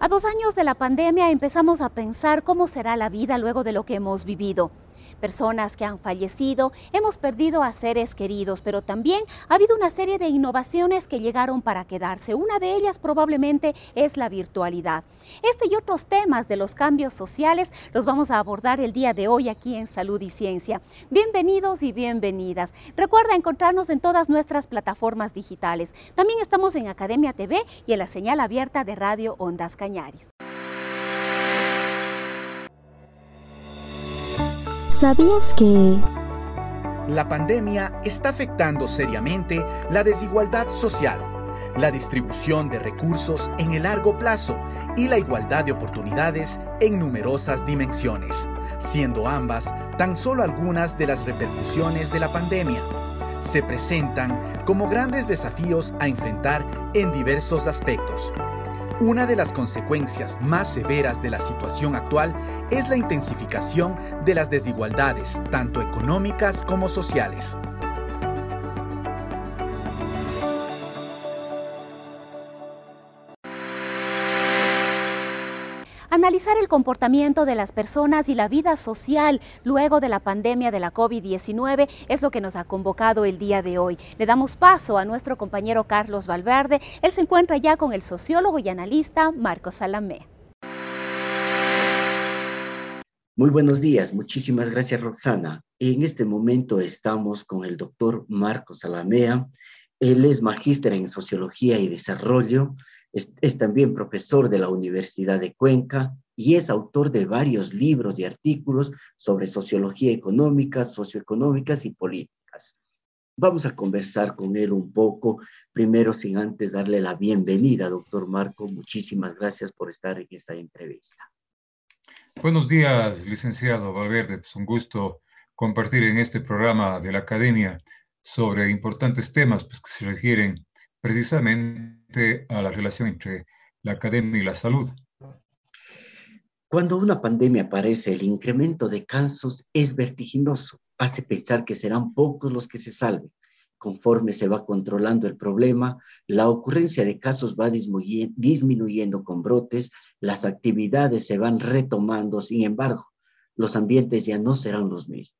A dos años de la pandemia empezamos a pensar cómo será la vida luego de lo que hemos vivido personas que han fallecido, hemos perdido a seres queridos, pero también ha habido una serie de innovaciones que llegaron para quedarse. Una de ellas probablemente es la virtualidad. Este y otros temas de los cambios sociales los vamos a abordar el día de hoy aquí en Salud y Ciencia. Bienvenidos y bienvenidas. Recuerda encontrarnos en todas nuestras plataformas digitales. También estamos en Academia TV y en la señal abierta de Radio Ondas Cañaris. ¿Sabías que... La pandemia está afectando seriamente la desigualdad social, la distribución de recursos en el largo plazo y la igualdad de oportunidades en numerosas dimensiones, siendo ambas tan solo algunas de las repercusiones de la pandemia. Se presentan como grandes desafíos a enfrentar en diversos aspectos, una de las consecuencias más severas de la situación actual es la intensificación de las desigualdades, tanto económicas como sociales. Analizar el comportamiento de las personas y la vida social luego de la pandemia de la COVID-19 es lo que nos ha convocado el día de hoy. Le damos paso a nuestro compañero Carlos Valverde. Él se encuentra ya con el sociólogo y analista Marcos Salamé. Muy buenos días, muchísimas gracias Roxana. En este momento estamos con el doctor Marcos Salamea. Él es magíster en Sociología y Desarrollo, es, también profesor de la Universidad de Cuenca y es autor de varios libros y artículos sobre sociología económica, socioeconómicas y políticas. Vamos a conversar con él un poco, primero sin antes darle la bienvenida, doctor Marco. Muchísimas gracias por estar en esta entrevista. Buenos días, licenciado Valverde. Es un gusto compartir en este programa de la Academia sobre importantes temas pues, que se refieren precisamente a la relación entre la academia y la salud. Cuando una pandemia aparece, el incremento de casos es vertiginoso, hace pensar que serán pocos los que se salven. Conforme se va controlando el problema, la ocurrencia de casos va disminuyendo con brotes, las actividades se van retomando, sin embargo, los ambientes ya no serán los mismos.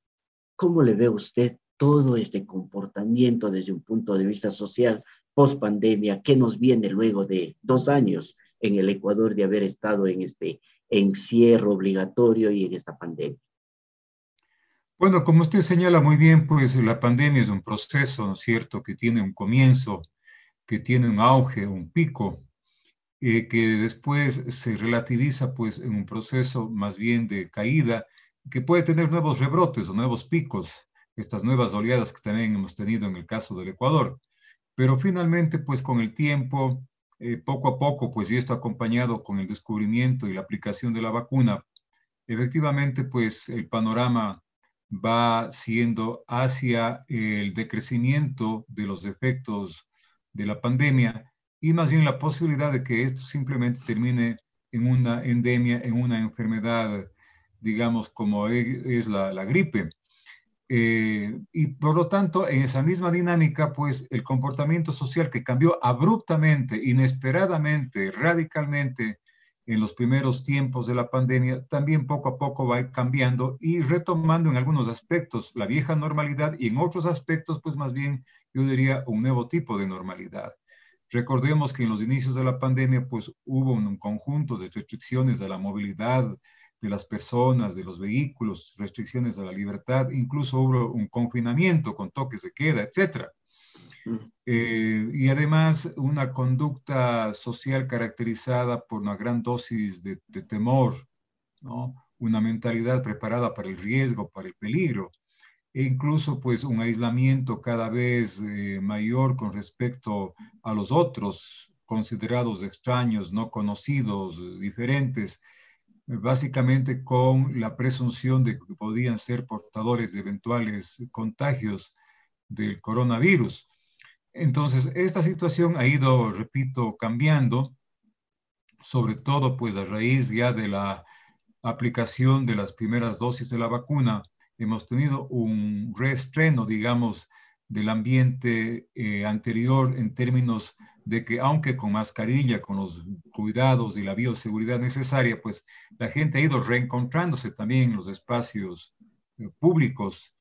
¿Cómo le ve usted todo este comportamiento desde un punto de vista social post pandemia, qué nos viene luego de dos años en el Ecuador de haber estado en este encierro obligatorio y en esta pandemia. Bueno, como usted señala muy bien, pues la pandemia es un proceso, ¿no es cierto?, que tiene un comienzo, que tiene un auge, un pico, eh, que después se relativiza pues en un proceso más bien de caída, que puede tener nuevos rebrotes o nuevos picos estas nuevas oleadas que también hemos tenido en el caso del Ecuador. Pero finalmente, pues con el tiempo, eh, poco a poco, pues y esto acompañado con el descubrimiento y la aplicación de la vacuna, efectivamente, pues el panorama va siendo hacia el decrecimiento de los efectos de la pandemia y más bien la posibilidad de que esto simplemente termine en una endemia, en una enfermedad, digamos, como e, es la, la gripe. Eh, y por lo tanto, en esa misma dinámica, pues el comportamiento social que cambió abruptamente, inesperadamente, radicalmente en los primeros tiempos de la pandemia, también poco a poco va cambiando y retomando en algunos aspectos la vieja normalidad y en otros aspectos, pues más bien, yo diría, un nuevo tipo de normalidad. Recordemos que en los inicios de la pandemia, pues hubo un conjunto de restricciones de la movilidad, de las personas, de los vehículos, restricciones a la libertad, incluso hubo un confinamiento con toques de queda, etc. Eh, y además una conducta social caracterizada por una gran dosis de, temor, ¿no? una mentalidad preparada para el riesgo, para el peligro, e incluso pues un aislamiento cada vez eh, mayor con respecto a los otros, considerados extraños, no conocidos, diferentes, básicamente con la presunción de que podían ser portadores de eventuales contagios del coronavirus. Entonces, esta situación ha ido, repito, cambiando, sobre todo pues a raíz ya de la aplicación de las primeras dosis de la vacuna. Hemos tenido un reestreno, digamos, del ambiente eh, anterior en términos de que aunque con mascarilla, con los cuidados y la bioseguridad necesaria, pues la gente ha ido reencontrándose también en los espacios eh, públicos,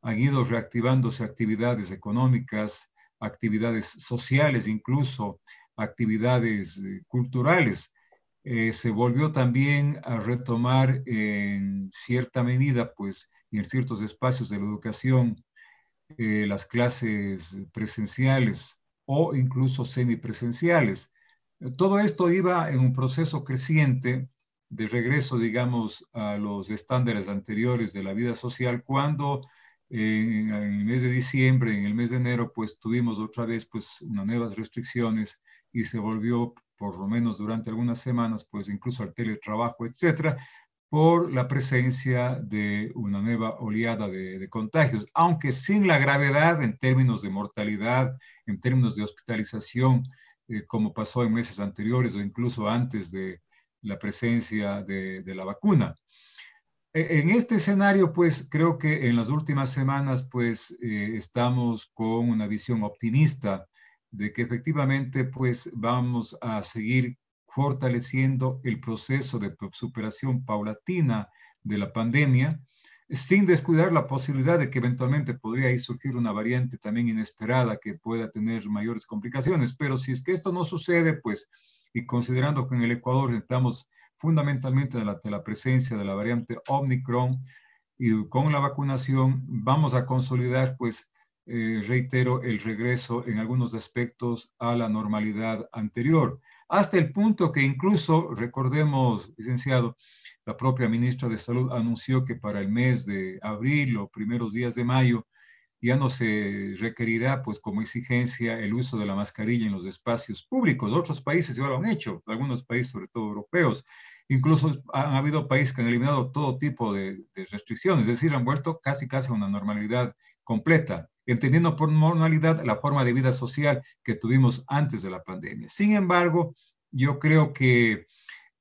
han ido reactivándose actividades económicas, actividades sociales, incluso actividades eh, culturales. se volvió también a retomar en cierta medida, pues, en ciertos espacios de la educación, eh, las clases presenciales o incluso semipresenciales. Todo esto iba en un proceso creciente de regreso, digamos, a los estándares anteriores de la vida social cuando en, el mes de diciembre, en el mes de enero, pues tuvimos otra vez pues unas nuevas restricciones y se volvió, por lo menos durante algunas semanas, pues incluso al teletrabajo, etcétera, por la presencia de una nueva oleada de, contagios, aunque sin la gravedad en términos de mortalidad, en términos de hospitalización, eh, como pasó en meses anteriores o incluso antes de la presencia de, la vacuna. E, en este escenario, pues creo que en las últimas semanas, pues eh, estamos con una visión optimista de que efectivamente, pues vamos a seguir fortaleciendo el proceso de superación paulatina de la pandemia, sin descuidar la posibilidad de que eventualmente podría surgir una variante también inesperada que pueda tener mayores complicaciones. Pero si es que esto no sucede, pues, y considerando que en el Ecuador estamos fundamentalmente de la, presencia de la variante Omicron y con la vacunación, vamos a consolidar, pues, eh, reitero, el regreso en algunos aspectos a la normalidad anterior hasta el punto que incluso, recordemos, licenciado, la propia ministra de Salud anunció que para el mes de abril o primeros días de mayo ya no se requerirá, pues como exigencia, el uso de la mascarilla en los espacios públicos. Otros países ya lo han hecho, algunos países, sobre todo europeos. Incluso han habido países que han eliminado todo tipo de, restricciones, es decir, han vuelto casi casi a una normalidad completa entendiendo por normalidad la forma de vida social que tuvimos antes de la pandemia. Sin embargo, yo creo que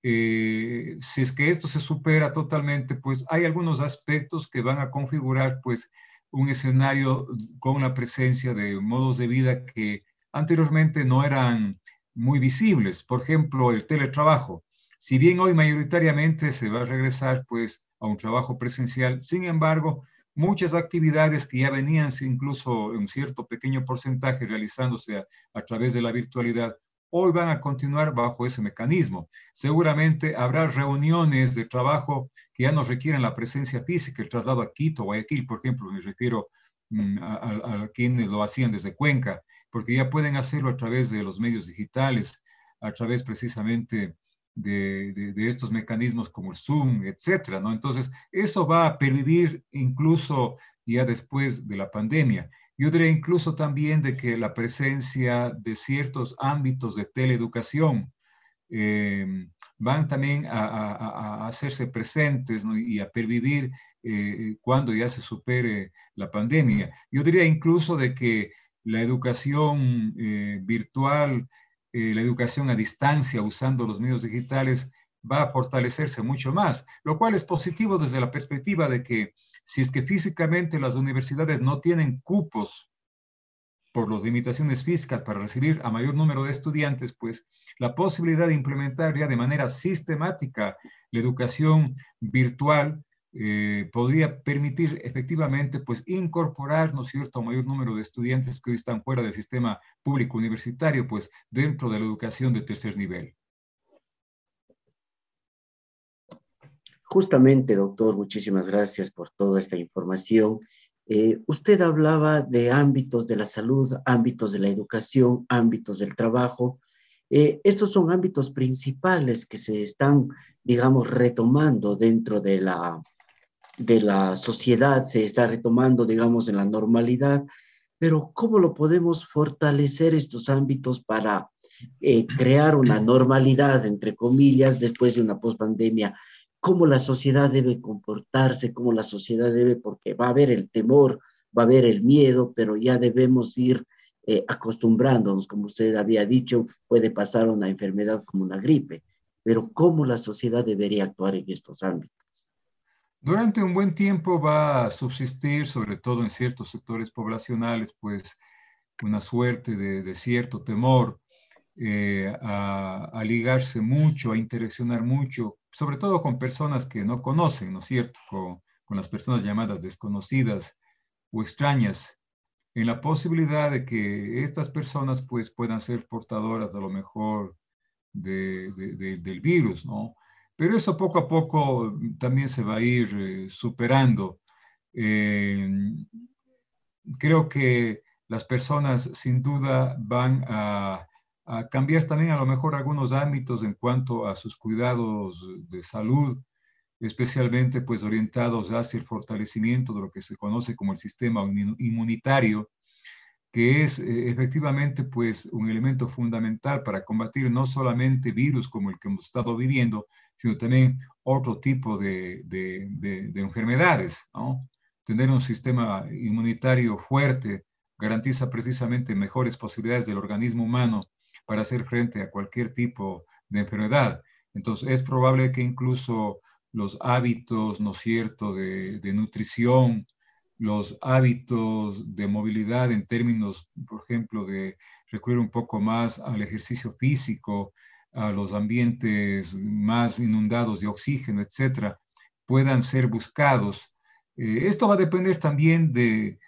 eh, si es que esto se supera totalmente, pues hay algunos aspectos que van a configurar pues un escenario con la presencia de modos de vida que anteriormente no eran muy visibles. Por ejemplo, el teletrabajo. Si bien hoy mayoritariamente se va a regresar pues a un trabajo presencial, sin embargo, muchas actividades que ya venían incluso en un cierto pequeño porcentaje realizándose a, través de la virtualidad, hoy van a continuar bajo ese mecanismo. Seguramente habrá reuniones de trabajo que ya no requieren la presencia física, el traslado a Quito, Guayaquil, por ejemplo, me refiero mm, a, a quienes lo hacían desde Cuenca, porque ya pueden hacerlo a través de los medios digitales, a través precisamente de, estos mecanismos como el Zoom, etcétera, ¿no? Entonces, eso va a pervivir incluso ya después de la pandemia. Yo diría incluso también de que la presencia de ciertos ámbitos de teleeducación eh, van también a, hacerse presentes y a pervivir eh, cuando ya se supere la pandemia. Yo diría incluso de que la educación eh, virtual eh, la educación a distancia usando los medios digitales va a fortalecerse mucho más, lo cual es positivo desde la perspectiva de que si es que físicamente las universidades no tienen cupos por las limitaciones físicas para recibir a mayor número de estudiantes, pues la posibilidad de implementar ya de manera sistemática la educación virtual eh, podría permitir efectivamente pues incorporar, ¿no cierto?, a mayor número de estudiantes que hoy están fuera del sistema público universitario, pues dentro de la educación de tercer nivel. Justamente, doctor, muchísimas gracias por toda esta información. Eh, usted hablaba de ámbitos de la salud, ámbitos de la educación, ámbitos del trabajo. Eh, estos son ámbitos principales que se están, digamos, retomando dentro de la, de la sociedad se está retomando, digamos, en la normalidad, pero ¿cómo lo podemos fortalecer estos ámbitos para eh, crear una normalidad, entre comillas, después de una pospandemia, cómo la sociedad debe comportarse, cómo la sociedad debe, porque va a haber el temor, va a haber el miedo, pero ya debemos ir eh, acostumbrándonos, como usted había dicho, puede pasar una enfermedad como una gripe, pero cómo la sociedad debería actuar en estos ámbitos. Durante un buen tiempo va a subsistir, sobre todo en ciertos sectores poblacionales, pues una suerte de, cierto temor eh, a, ligarse mucho, a interaccionar mucho, sobre todo con personas que no conocen, ¿no es cierto? Con, las personas llamadas desconocidas o extrañas en la posibilidad de que estas personas pues puedan ser portadoras a lo mejor del virus, ¿no? Pero eso poco a poco también se va a ir eh, superando. Eh, creo que las personas sin duda van a, a, cambiar también a lo mejor algunos ámbitos en cuanto a sus cuidados de salud, especialmente pues orientados hacia el fortalecimiento de lo que se conoce como el sistema inmunitario, que es eh, efectivamente pues un elemento fundamental para combatir no solamente virus como el que hemos estado viviendo, sino también otro tipo de, de, de, enfermedades. Tener un sistema inmunitario fuerte garantiza precisamente mejores posibilidades del organismo humano para hacer frente a cualquier tipo de enfermedad. Entonces es probable que incluso los hábitos, ¿no es de, de nutrición, los hábitos de movilidad en términos, por ejemplo, de recurrir un poco más al ejercicio físico, a los ambientes más inundados de oxígeno, etcétera, puedan ser buscados. Eh, esto va a depender también de,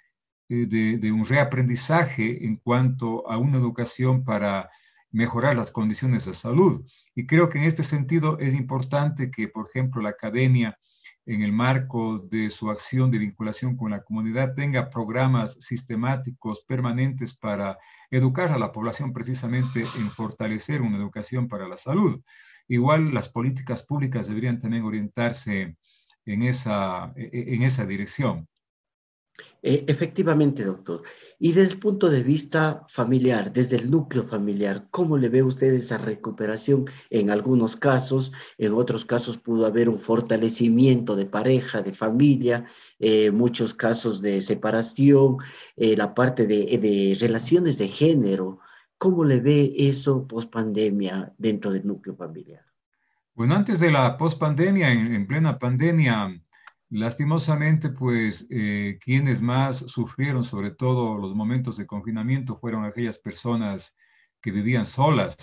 de, de, un reaprendizaje en cuanto a una educación para mejorar las condiciones de salud. Y creo que en este sentido es importante que, por ejemplo, la academia, en el marco de su acción de vinculación con la comunidad, tenga programas sistemáticos permanentes para educar a la población precisamente en fortalecer una educación para la salud. Igual las políticas públicas deberían también orientarse en esa, en esa dirección. Eh, efectivamente, doctor. Y desde el punto de vista familiar, desde el núcleo familiar, ¿cómo le ve usted esa recuperación? En algunos casos, en otros casos pudo haber un fortalecimiento de pareja, de familia, eh, muchos casos de separación, eh, la parte de, relaciones de género. ¿Cómo le ve eso post pandemia dentro del núcleo familiar? Bueno, antes de la post pandemia, en plena pandemia, Lastimosamente, pues eh, quienes más sufrieron, sobre todo los momentos de confinamiento, fueron aquellas personas que vivían solas,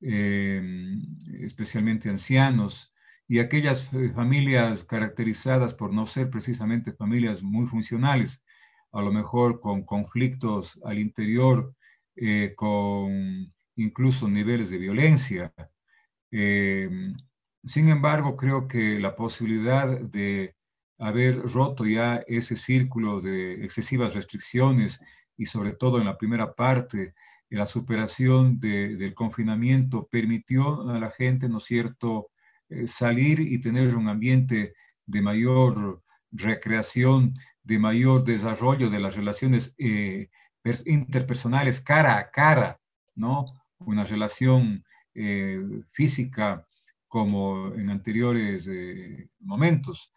em, especialmente ancianos, y aquellas eh, familias caracterizadas por no ser precisamente familias muy funcionales, a lo mejor con conflictos al interior, eh, con incluso niveles de violencia. Sin embargo, creo que la posibilidad de haber roto ya ese círculo de excesivas restricciones y sobre todo en la primera parte, la superación del confinamiento permitió a la gente, ¿no es cierto?, eh, salir y tener un ambiente de mayor recreación, de mayor desarrollo de las relaciones eh, interpersonales cara a cara, ¿no? Una relación eh, física como en anteriores eh, momentos.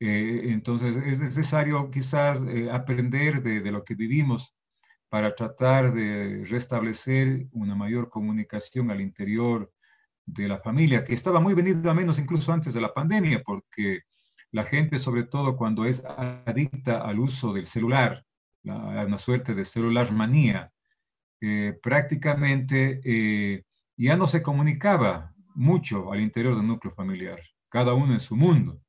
Eh, entonces es necesario quizás eh, aprender de, de, lo que vivimos para tratar de restablecer una mayor comunicación al interior de la familia, que estaba muy venido a menos incluso antes de la pandemia, porque la gente, sobre todo cuando es adicta al uso del celular, la, una suerte de celular manía, prácticamente ya no se comunicaba mucho al interior del núcleo familiar, cada uno en su mundo.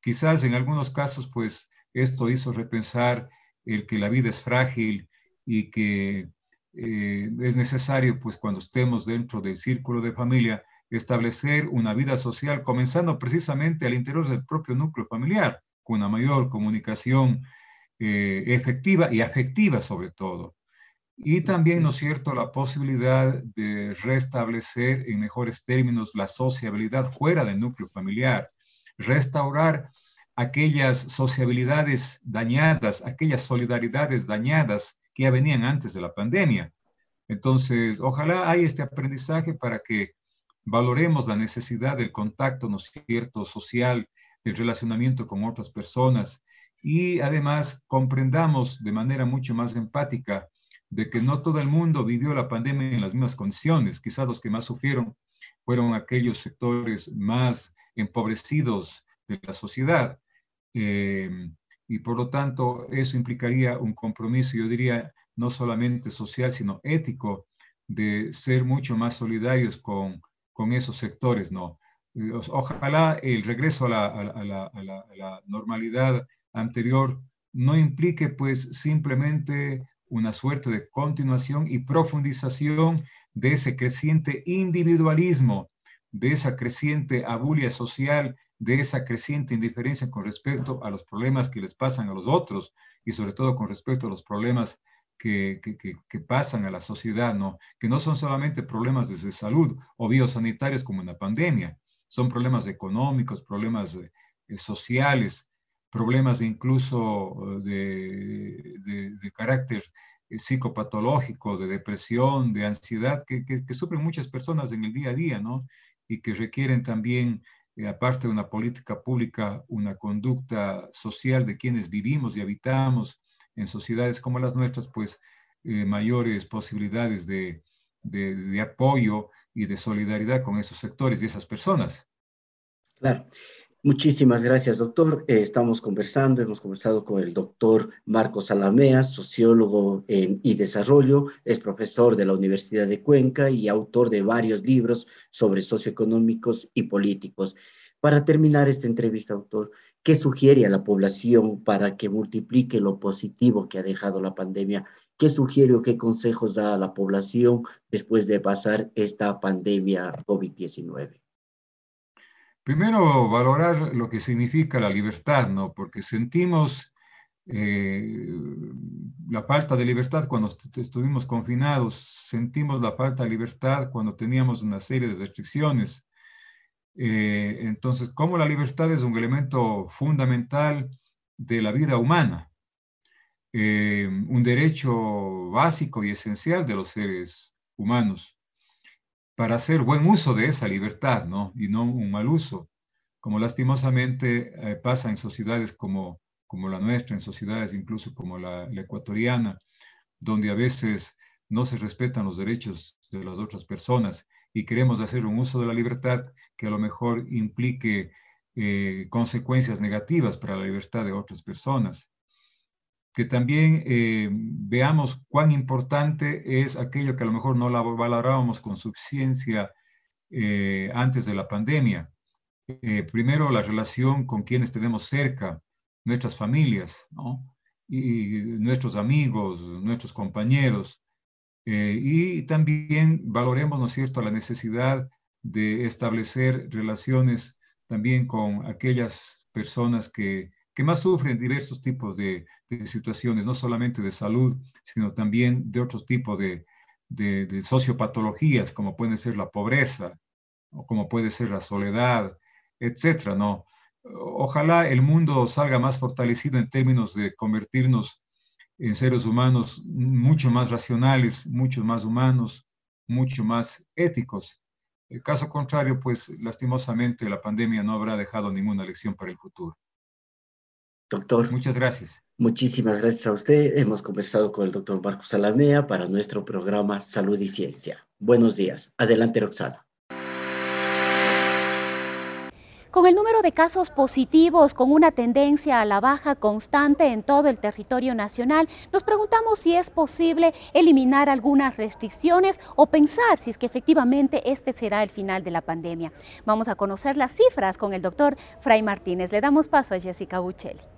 Quizás en algunos casos, pues esto hizo repensar el que la vida es frágil y que eh, es necesario, pues cuando estemos dentro del círculo de familia, establecer una vida social, comenzando precisamente al interior del propio núcleo familiar, con una mayor comunicación eh, efectiva y afectiva sobre todo. Y también, ¿no es cierto?, la posibilidad de restablecer en mejores términos la sociabilidad fuera del núcleo familiar, restaurar aquellas sociabilidades dañadas, aquellas solidaridades dañadas que ya venían antes de la pandemia. Entonces, ojalá haya este aprendizaje para que valoremos la necesidad del contacto, ¿no es cierto?, social, del relacionamiento con otras personas y además comprendamos de manera mucho más empática de que no todo el mundo vivió la pandemia en las mismas condiciones. Quizás los que más sufrieron fueron aquellos sectores más empobrecidos de la sociedad. Eh, y por lo tanto, eso implicaría un compromiso, yo diría, no solamente social, sino ético, de ser mucho más solidarios con, con esos sectores, ¿no? Eh, ojalá el regreso a la, a la, a la normalidad anterior no implique pues simplemente una suerte de continuación y profundización de ese creciente individualismo, de esa creciente abulia social, de esa creciente indiferencia con respecto a los problemas que les pasan a los otros y sobre todo con respecto a los problemas que, que, pasan a la sociedad, ¿no? que no son solamente problemas de salud o biosanitarios como en la pandemia, son problemas económicos, problemas eh, sociales, problemas incluso de, de, carácter eh, psicopatológico, de depresión, de ansiedad, que, que, sufren muchas personas en el día a día, ¿no? Y que requieren también, eh, aparte de una política pública, una conducta social de quienes vivimos y habitamos en sociedades como las nuestras, pues eh, mayores posibilidades de, de, de apoyo y de solidaridad con esos sectores y esas personas. Claro. Muchísimas gracias, doctor. Eh, estamos conversando, hemos conversado con el doctor Marcos Alamea, sociólogo y desarrollo, es profesor de la Universidad de Cuenca y autor de varios libros sobre socioeconómicos y políticos. Para terminar esta entrevista, doctor, ¿qué sugiere a la población para que multiplique lo positivo que ha dejado la pandemia? ¿Qué sugiere o qué consejos da a la población después de pasar esta pandemia COVID-19? Primero, valorar lo que significa la libertad, ¿no? Porque sentimos eh, la falta de libertad cuando estuvimos confinados, sentimos la falta de libertad cuando teníamos una serie de restricciones. Eh, entonces, ¿cómo la libertad es un elemento fundamental de la vida humana, eh, un derecho básico y esencial de los seres humanos para hacer buen uso de esa libertad, ¿no? Y no un mal uso, como lastimosamente eh, pasa en sociedades como, como la nuestra, en sociedades incluso como la, ecuatoriana, donde a veces no se respetan los derechos de las otras personas y queremos hacer un uso de la libertad que a lo mejor implique eh, consecuencias negativas para la libertad de otras personas que también eh, veamos cuán importante es aquello que a lo mejor no la valorábamos con suficiencia eh, antes de la pandemia. Eh, primero, la relación con quienes tenemos cerca, nuestras familias, ¿no? y nuestros amigos, nuestros compañeros. y también valoremos, ¿no es cierto?, la necesidad de establecer relaciones también con aquellas personas que que más sufren diversos tipos de, situaciones, no solamente de salud, sino también de otros tipos de, sociopatologías, como puede ser la pobreza, o como puede ser la soledad, etcétera, ¿no? Ojalá el mundo salga más fortalecido en términos de convertirnos en seres humanos mucho más racionales, mucho más humanos, mucho más éticos. El caso contrario, pues lastimosamente la pandemia no habrá dejado ninguna lección para el futuro. Doctor. Muchas gracias. Muchísimas gracias a usted. Hemos conversado con el doctor Marcos Salamea para nuestro programa Salud y Ciencia. Buenos días. Adelante, Roxana. Con el número de casos positivos con una tendencia a la baja constante en todo el territorio nacional, nos preguntamos si es posible eliminar algunas restricciones o pensar si es que efectivamente este será el final de la pandemia. Vamos a conocer las cifras con el doctor Fray Martínez. Le damos paso a Jessica Buccelli.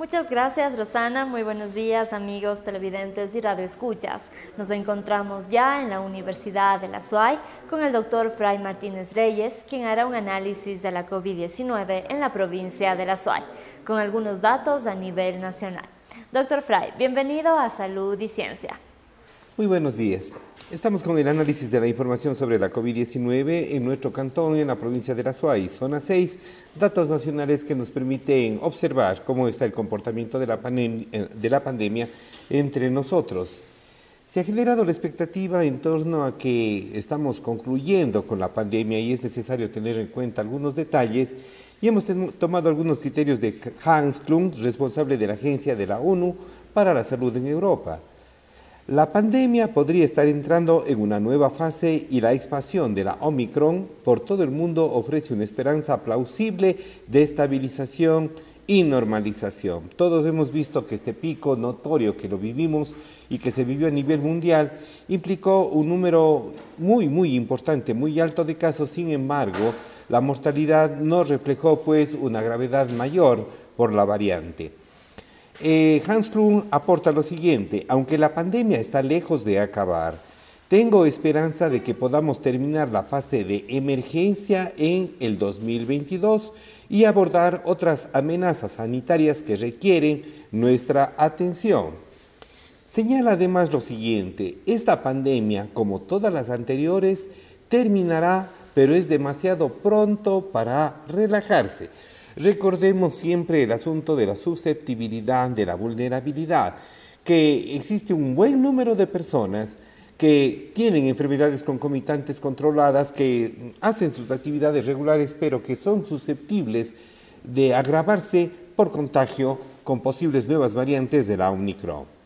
Muchas gracias Rosana, muy buenos días amigos televidentes y radioescuchas. Nos encontramos ya en la Universidad de la SUAY con el doctor Fray Martínez Reyes, quien hará un análisis de la COVID-19 en la provincia de la SUAY, con algunos datos a nivel nacional. Doctor Fray, bienvenido a Salud y Ciencia. Muy buenos días. Estamos con el análisis de la información sobre la COVID-19 en nuestro cantón, en la provincia de La Suay, zona 6, datos nacionales que nos permiten observar cómo está el comportamiento de la, eh, de la pandemia entre nosotros. Se ha generado la expectativa en torno a que estamos concluyendo con la pandemia y es necesario tener en cuenta algunos detalles y hemos tomado algunos criterios de Hans Klung, responsable de la Agencia de la ONU para la Salud en Europa. La pandemia podría estar entrando en una nueva fase y la expansión de la Omicron por todo el mundo ofrece una esperanza plausible de estabilización y normalización. Todos hemos visto que este pico notorio que lo vivimos y que se vivió a nivel mundial implicó un número muy, muy importante, muy alto de casos. Sin embargo, la mortalidad no reflejó pues una gravedad mayor por la variante. Eh, Hans Klum aporta lo siguiente, aunque la pandemia está lejos de acabar, tengo esperanza de que podamos terminar la fase de emergencia en el 2022 y abordar otras amenazas sanitarias que requieren nuestra atención. Señala además lo siguiente, esta pandemia, como todas las anteriores, terminará, pero es demasiado pronto para relajarse. Recordemos siempre el asunto de la susceptibilidad, de la vulnerabilidad, que existe un buen número de personas que tienen enfermedades concomitantes controladas, que hacen sus actividades regulares, pero que son susceptibles de agravarse por contagio con posibles nuevas variantes de la Omicron.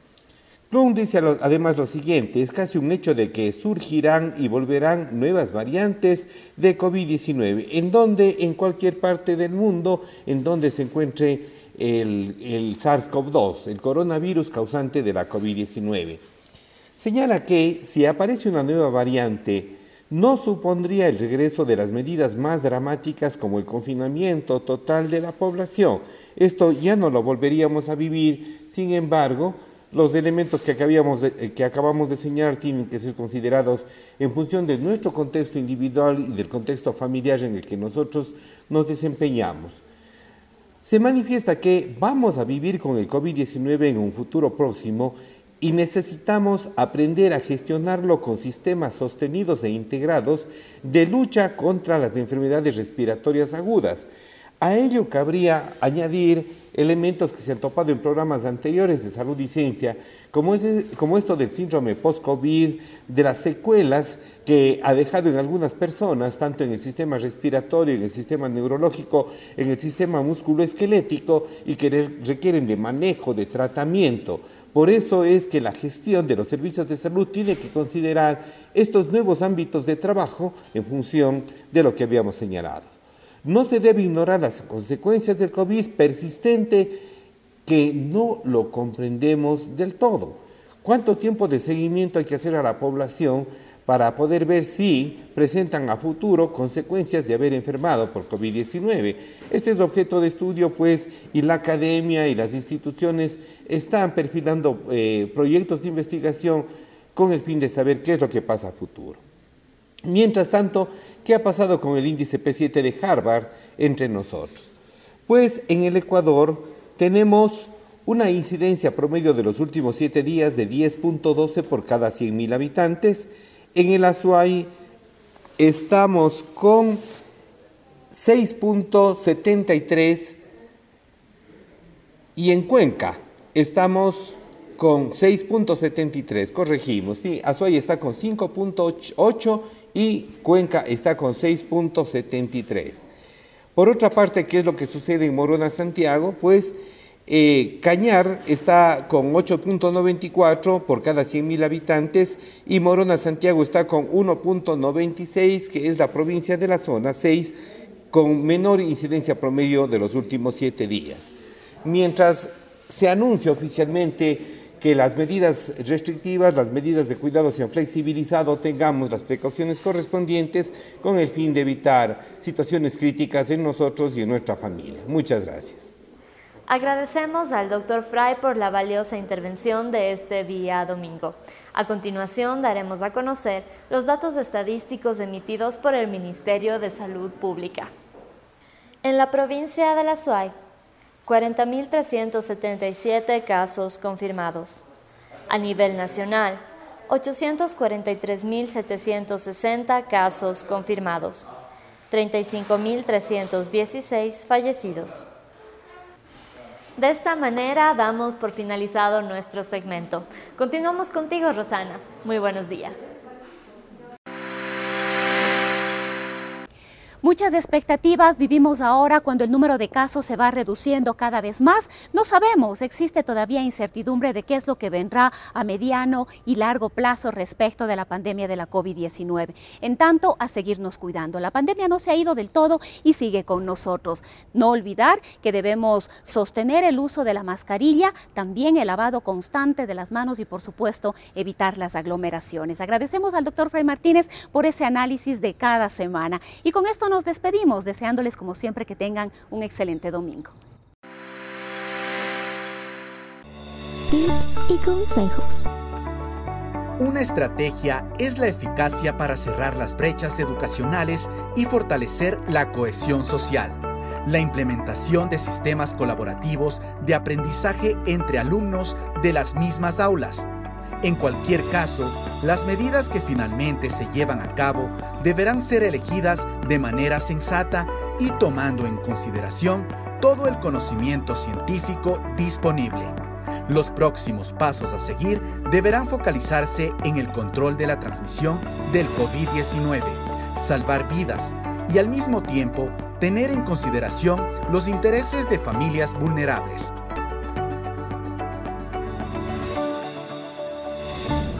Plum dice además lo siguiente, es casi un hecho de que surgirán y volverán nuevas variantes de COVID-19, en donde, en cualquier parte del mundo, en donde se encuentre el SARS-CoV-2, el coronavirus causante de la COVID-19. Señala que si aparece una nueva variante, no supondría el regreso de las medidas más dramáticas como el confinamiento total de la población. Esto ya no lo volveríamos a vivir, sin embargo, los elementos que, eh, que acabamos de señalar tienen que ser considerados en función de nuestro contexto individual y del contexto familiar en el que nosotros nos desempeñamos. Se manifiesta que vamos a vivir con el COVID-19 en un futuro próximo y necesitamos aprender a gestionarlo con sistemas sostenidos e integrados de lucha contra las enfermedades respiratorias agudas. A ello cabría añadir elementos que se han topado en programas anteriores de salud y ciencia, como, como esto del síndrome post-COVID, de las secuelas que ha dejado en algunas personas, tanto en el sistema respiratorio, en el sistema neurológico, en el sistema musculoesquelético, y que requieren de manejo, de tratamiento. Por eso es que la gestión de los servicios de salud tiene que considerar estos nuevos ámbitos de trabajo en función de lo que habíamos señalado. No se debe ignorar las consecuencias del COVID persistente que no lo comprendemos del todo. ¿Cuánto tiempo de seguimiento hay que hacer a la población para poder ver si presentan a futuro consecuencias de haber enfermado por COVID-19? Este es objeto de estudio, pues, y la academia y las instituciones están perfilando eh, proyectos de investigación con el fin de saber qué es lo que pasa a futuro. Mientras tanto, ¿qué ha pasado con el índice P7 de Harvard entre nosotros? Pues en el Ecuador tenemos una incidencia promedio de los últimos siete días de 10.12 por cada 100.000 habitantes. En el Azuay estamos con 6.73 y en Cuenca estamos con 6.73, corregimos, sí, Azuay está con 5.8 y Cuenca está con 6.73. Por otra parte, ¿qué es lo que sucede en Morona, Santiago? Pues eh, Cañar está con 8.94 por cada 100.000 habitantes y Morona, Santiago está con 1.96, que es la provincia de la zona 6, con menor incidencia promedio de los últimos siete días. Mientras se anuncia oficialmente que las medidas restrictivas, las medidas de cuidado se han flexibilizado, tengamos las precauciones correspondientes con el fin de evitar situaciones críticas en nosotros y en nuestra familia. Muchas gracias. Agradecemos al doctor Fry por la valiosa intervención de este día domingo. A continuación daremos a conocer los datos estadísticos emitidos por el Ministerio de Salud Pública. En la provincia de La Suay, 40.377 casos confirmados. A nivel nacional, 843.760 casos confirmados, 35.316 fallecidos. De esta manera damos por finalizado nuestro segmento. Continuamos contigo, Rosana. Muy buenos días. Muchas expectativas vivimos ahora cuando el número de casos se va reduciendo cada vez más. No sabemos, existe todavía incertidumbre de qué es lo que vendrá a mediano y largo plazo respecto de la pandemia de la COVID-19. En tanto, a seguirnos cuidando. La pandemia no se ha ido del todo y sigue con nosotros. No olvidar que debemos sostener el uso de la mascarilla, también el lavado constante de las manos y, por supuesto, evitar las aglomeraciones. Agradecemos al doctor Fray Martínez por ese análisis de cada semana. Y con esto nos despedimos deseándoles como siempre que tengan un excelente domingo. Tips y consejos. Una estrategia es la eficacia para cerrar las brechas educacionales y fortalecer la cohesión social. La implementación de sistemas colaborativos de aprendizaje entre alumnos de las mismas aulas en cualquier caso, las medidas que finalmente se llevan a cabo deberán ser elegidas de manera sensata y tomando en consideración todo el conocimiento científico disponible. Los próximos pasos a seguir deberán focalizarse en el control de la transmisión del COVID-19, salvar vidas y al mismo tiempo tener en consideración los intereses de familias vulnerables.